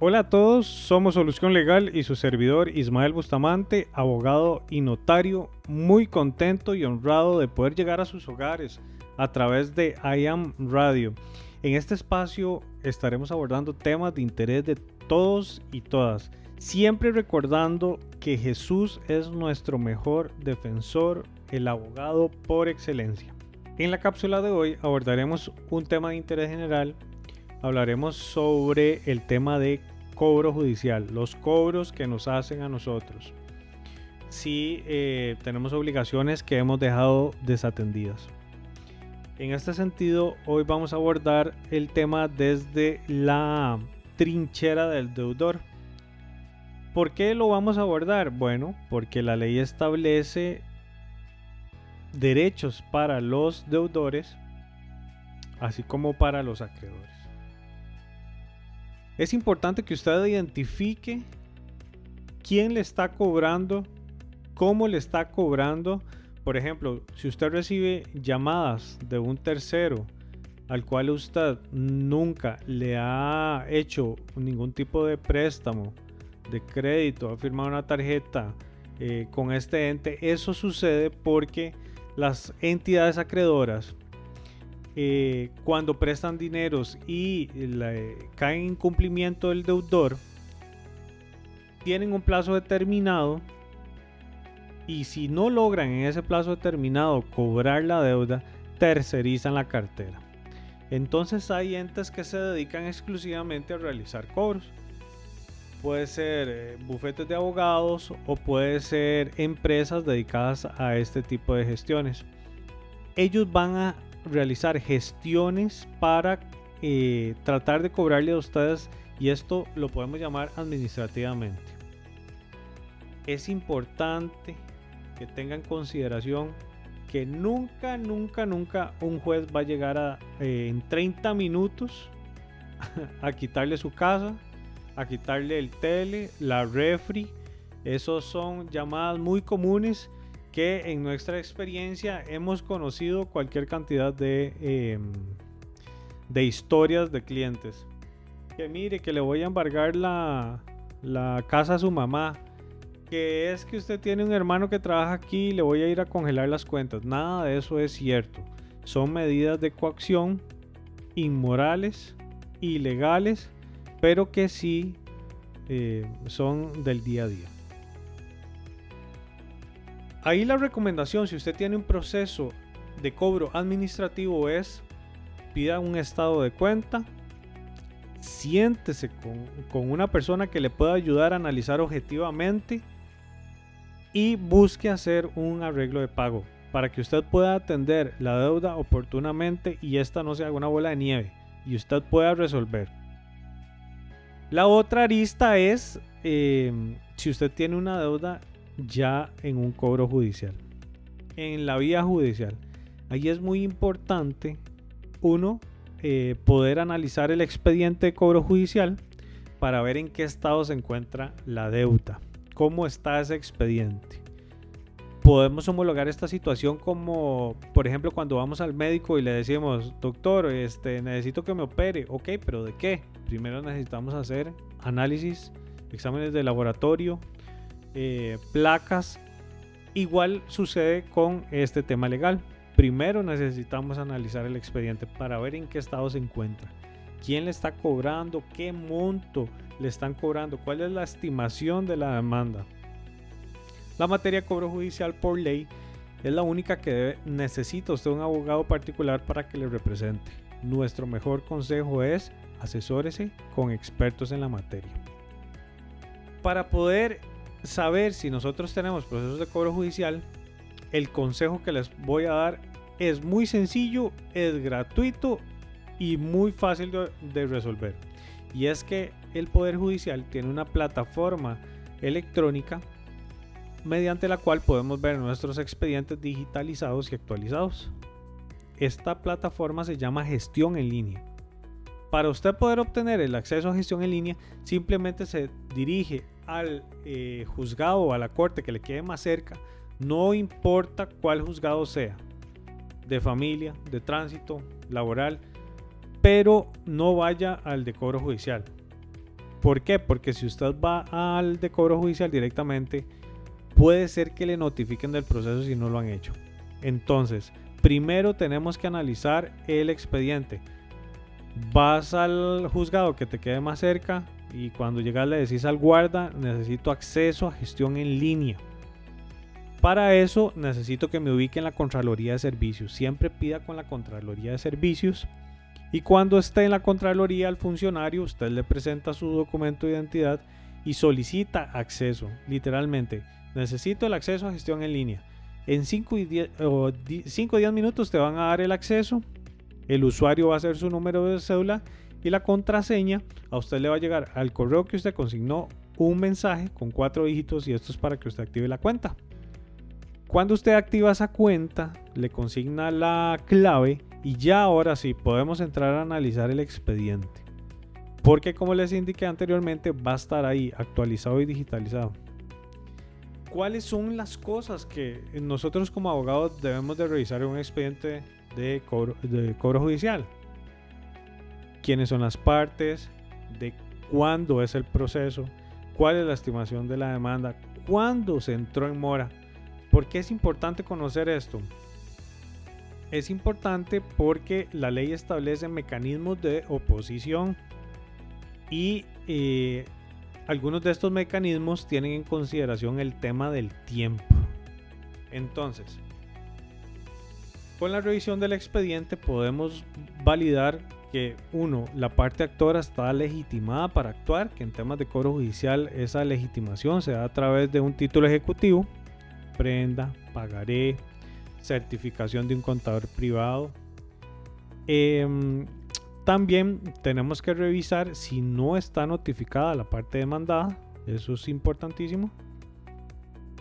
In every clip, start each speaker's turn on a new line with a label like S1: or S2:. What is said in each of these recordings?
S1: Hola a todos, somos Solución Legal y su servidor Ismael Bustamante, abogado y notario, muy contento y honrado de poder llegar a sus hogares a través de I Am Radio. En este espacio estaremos abordando temas de interés de todos y todas, siempre recordando que Jesús es nuestro mejor defensor, el abogado por excelencia. En la cápsula de hoy abordaremos un tema de interés general hablaremos sobre el tema de cobro judicial, los cobros que nos hacen a nosotros. Si eh, tenemos obligaciones que hemos dejado desatendidas. En este sentido, hoy vamos a abordar el tema desde la trinchera del deudor. ¿Por qué lo vamos a abordar? Bueno, porque la ley establece derechos para los deudores, así como para los acreedores. Es importante que usted identifique quién le está cobrando, cómo le está cobrando. Por ejemplo, si usted recibe llamadas de un tercero al cual usted nunca le ha hecho ningún tipo de préstamo, de crédito, ha firmado una tarjeta eh, con este ente, eso sucede porque las entidades acreedoras eh, cuando prestan dineros y caen en cumplimiento del deudor, tienen un plazo determinado y si no logran en ese plazo determinado cobrar la deuda, tercerizan la cartera. Entonces hay entes que se dedican exclusivamente a realizar cobros. Puede ser eh, bufetes de abogados o puede ser empresas dedicadas a este tipo de gestiones. Ellos van a realizar gestiones para eh, tratar de cobrarle a ustedes y esto lo podemos llamar administrativamente. Es importante que tengan consideración que nunca, nunca, nunca un juez va a llegar a, eh, en 30 minutos a quitarle su casa, a quitarle el tele, la refri. Esos son llamadas muy comunes que en nuestra experiencia hemos conocido cualquier cantidad de, em, de historias de clientes. Que mire, que le voy a embargar la, la casa a su mamá. Que es que usted tiene un hermano que trabaja aquí y le voy a ir a congelar las cuentas. Nada de eso es cierto. Son medidas de coacción inmorales, ilegales, pero que sí eh, son del día a día. Ahí la recomendación, si usted tiene un proceso de cobro administrativo, es pida un estado de cuenta, siéntese con, una persona que le pueda ayudar a analizar objetivamente y busque hacer un arreglo de pago para que usted pueda atender la deuda oportunamente y esta no sea una bola de nieve y usted pueda resolver. La otra arista es eh, si usted tiene una deuda ya en un cobro judicial. En la vía judicial. Ahí es muy importante, uno, eh, poder analizar el expediente de cobro judicial para ver en qué estado se encuentra la deuda, cómo está ese expediente. Podemos homologar esta situación como, por ejemplo, cuando vamos al médico y le decimos, doctor, este, necesito que me opere. Ok, pero ¿de qué? Primero necesitamos hacer análisis, exámenes de laboratorio, eh, placas. Igual sucede con este tema legal. Primero necesitamos analizar el expediente para ver en qué estado se encuentra. ¿Quién le está cobrando? ¿Qué monto le están cobrando? ¿Cuál es la estimación de la demanda? La materia de cobro judicial por ley es la única que necesita usted un abogado particular para que le represente. Nuestro mejor consejo es asesórese con expertos en la materia. Para poder saber si nosotros tenemos procesos de cobro judicial, el consejo que les voy a dar es muy sencillo, es gratuito y muy fácil de, resolver. Y es que el Poder Judicial tiene una plataforma electrónica mediante la cual podemos ver nuestros expedientes digitalizados y actualizados. Esta plataforma se llama gestión en línea. Para usted poder obtener el acceso a gestión en línea, simplemente se dirige al eh, juzgado o a la corte que le quede más cerca, no importa cuál juzgado sea, de familia, de tránsito, laboral, pero no vaya al decoro judicial. ¿Por qué? Porque si usted va al de cobro judicial directamente, puede ser que le notifiquen del proceso si no lo han hecho. Entonces, primero tenemos que analizar el expediente. Vas al juzgado que te quede más cerca y cuando llegas le decís al guarda, necesito acceso a gestión en línea. Para eso necesito que me ubique en la Contraloría de Servicios. Siempre pida con la Contraloría de Servicios. Y cuando esté en la Contraloría al funcionario, usted le presenta su documento de identidad y solicita acceso. Literalmente, necesito el acceso a gestión en línea. En 5 o 10 minutos te van a dar el acceso. El usuario va a hacer su número de cédula y la contraseña. A usted le va a llegar al correo que usted consignó un mensaje con cuatro dígitos y esto es para que usted active la cuenta. Cuando usted activa esa cuenta, le consigna la clave y ya ahora sí podemos entrar a analizar el expediente. Porque como les indiqué anteriormente, va a estar ahí actualizado y digitalizado. ¿Cuáles son las cosas que nosotros como abogados debemos de revisar en un expediente de de cobro judicial? ¿Quiénes son las partes? ¿De cuándo es el proceso? ¿Cuál es la estimación de la demanda? ¿Cuándo se entró en mora? ¿Por qué es importante conocer esto? Es importante porque la ley establece mecanismos de oposición y eh, algunos de estos mecanismos tienen en consideración el tema del tiempo. Entonces, con la revisión del expediente podemos validar que uno, la parte actora está legitimada para actuar, que en temas de cobro judicial esa legitimación se da a través de un título ejecutivo prenda, pagaré, certificación de un contador privado. Em, también tenemos que revisar si no está notificada la parte demandada, eso es importantísimo.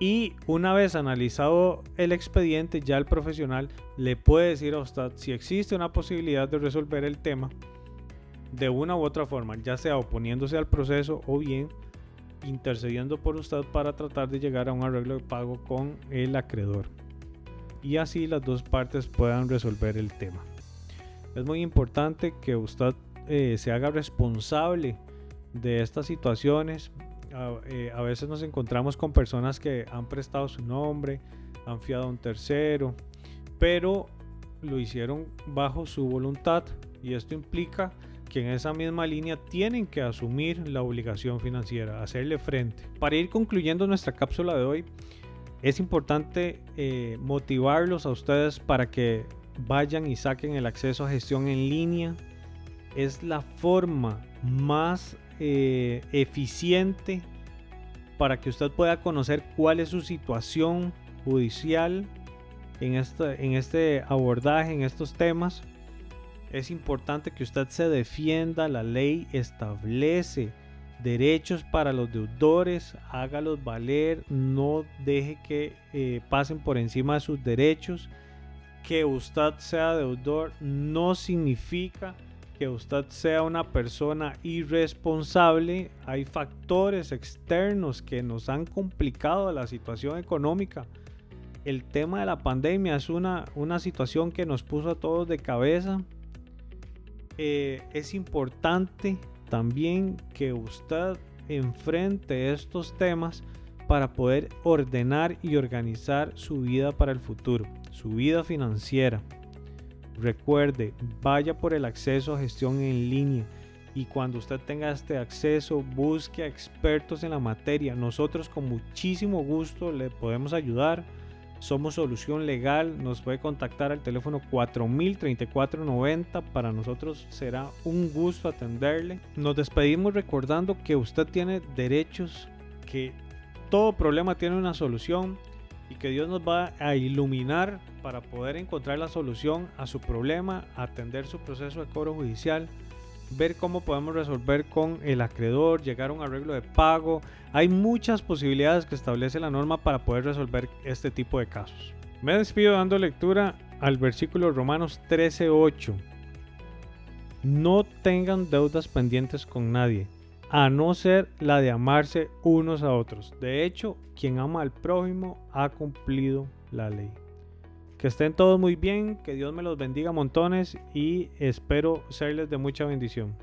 S1: Y una vez analizado el expediente, ya el profesional le puede decir a usted si existe una posibilidad de resolver el tema de una u otra forma, ya sea oponiéndose al proceso o bien intercediendo por usted para tratar de llegar a un arreglo de pago con el acreedor. Y así las dos partes puedan resolver el tema. Es muy importante que usted eh, se haga responsable de estas situaciones. Eh, a, veces nos encontramos con personas que han prestado su nombre, han fiado a un tercero, pero lo hicieron bajo su voluntad y esto implica que en esa misma línea tienen que asumir la obligación financiera, hacerle frente. Para ir concluyendo nuestra cápsula de hoy, es importante eh, motivarlos a ustedes para que vayan y saquen el acceso a gestión en línea. Es la forma más eh, eficiente para que usted pueda conocer cuál es su situación judicial en este, en este abordaje, en estos temas es importante que usted se defienda. La ley establece derechos para los deudores. Hágalos valer. No deje que eh, pasen por encima de sus derechos. Que usted sea deudor no significa que usted sea una persona irresponsable. Hay factores externos que nos han complicado la situación económica. El tema de la pandemia es una, una situación que nos puso a todos de cabeza. Eh, es importante también que usted enfrente estos temas para poder ordenar y organizar su vida para el futuro, su vida financiera. Recuerde, vaya por el acceso a gestión en línea y cuando usted tenga este acceso busque a expertos en la materia. Nosotros con muchísimo gusto le podemos ayudar somos Solución Legal, nos puede contactar al teléfono 403490. Para nosotros será un gusto atenderle. Nos despedimos recordando que usted tiene derechos, que todo problema tiene una solución y que Dios nos va a iluminar para poder encontrar la solución a su problema, atender su proceso de cobro judicial ver cómo podemos resolver con el acreedor, llegar a un arreglo de pago. Hay muchas posibilidades que establece la norma para poder resolver este tipo de casos. Me despido dando lectura al versículo Romanos 13:8. No tengan deudas pendientes con nadie, a no ser la de amarse unos a otros. De hecho, quien ama al prójimo ha cumplido la ley. Que estén todos muy bien, que Dios me los bendiga montones y espero serles de mucha bendición.